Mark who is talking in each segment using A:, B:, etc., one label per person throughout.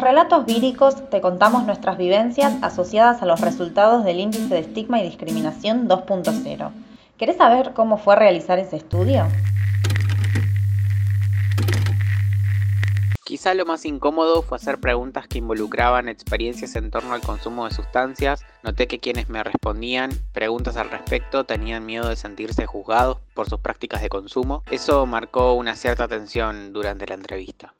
A: los relatos víricos te contamos nuestras vivencias asociadas a los resultados del índice de estigma y discriminación 2.0. ¿Querés saber cómo fue realizar ese estudio?
B: Quizá lo más incómodo fue hacer preguntas que involucraban experiencias en torno al consumo de sustancias. Noté que quienes me respondían preguntas al respecto tenían miedo de sentirse juzgados por sus prácticas de consumo. Eso marcó una cierta tensión durante la entrevista.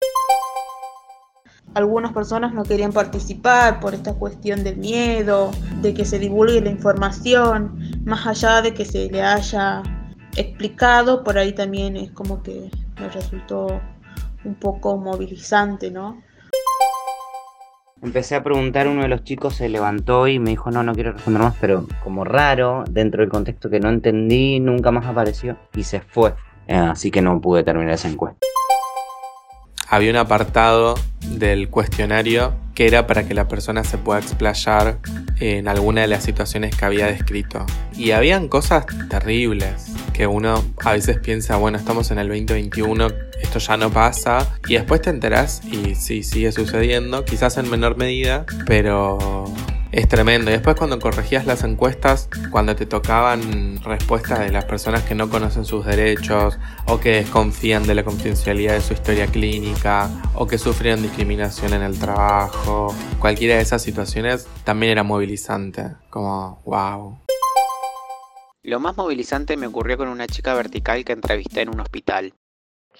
C: Algunas personas no querían participar por esta cuestión del miedo, de que se divulgue la información, más allá de que se le haya explicado, por ahí también es como que me resultó un poco movilizante, ¿no?
D: Empecé a preguntar, uno de los chicos se levantó y me dijo, no, no quiero responder más, pero como raro, dentro del contexto que no entendí, nunca más apareció y se fue. Eh, así que no pude terminar esa encuesta.
E: Había un apartado del cuestionario que era para que la persona se pueda explayar en alguna de las situaciones que había descrito. Y habían cosas terribles que uno a veces piensa, bueno, estamos en el 2021, esto ya no pasa, y después te enterás y sí, sigue sucediendo, quizás en menor medida, pero es tremendo. Y después cuando corregías las encuestas, cuando te tocaban respuestas de las personas que no conocen sus derechos o que desconfían de la confidencialidad de su historia clínica o que sufrieron discriminación en el trabajo, cualquiera de esas situaciones también era movilizante, como wow.
B: Lo más movilizante me ocurrió con una chica vertical que entrevisté en un hospital.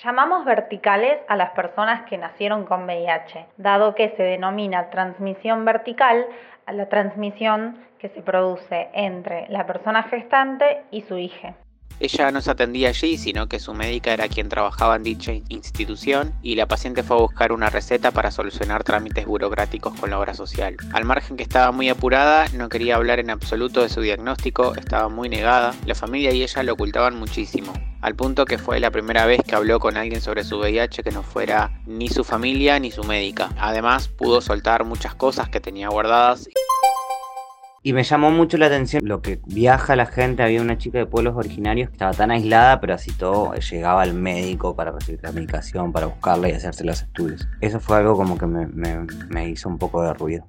A: Llamamos verticales a las personas que nacieron con VIH, dado que se denomina transmisión vertical a la transmisión que se produce entre la persona gestante y su hija.
B: Ella no se atendía allí, sino que su médica era quien trabajaba en dicha institución y la paciente fue a buscar una receta para solucionar trámites burocráticos con la obra social. Al margen que estaba muy apurada, no quería hablar en absoluto de su diagnóstico, estaba muy negada, la familia y ella lo ocultaban muchísimo, al punto que fue la primera vez que habló con alguien sobre su VIH que no fuera ni su familia ni su médica. Además, pudo soltar muchas cosas que tenía guardadas.
D: Y me llamó mucho la atención lo que viaja la gente. Había una chica de pueblos originarios que estaba tan aislada, pero así todo llegaba al médico para recibir la medicación, para buscarla y hacerse los estudios. Eso fue algo como que me, me hizo un poco de ruido.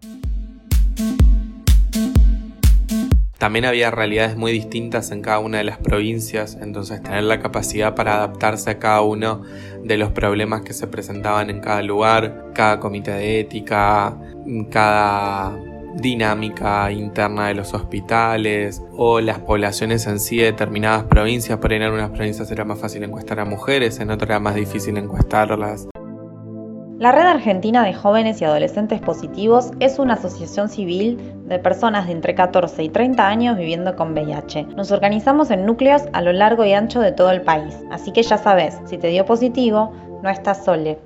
E: También había realidades muy distintas en cada una de las provincias, entonces tener la capacidad para adaptarse a cada uno de los problemas que se presentaban en cada lugar, cada comité de ética, cada dinámica interna de los hospitales o las poblaciones en sí de determinadas provincias. Por ahí en algunas provincias era más fácil encuestar a mujeres, en otras era más difícil encuestarlas.
A: La Red Argentina de Jóvenes y Adolescentes Positivos es una asociación civil de personas de entre 14 y 30 años viviendo con VIH. Nos organizamos en núcleos a lo largo y ancho de todo el país, así que ya sabes, si te dio positivo, no estás sole.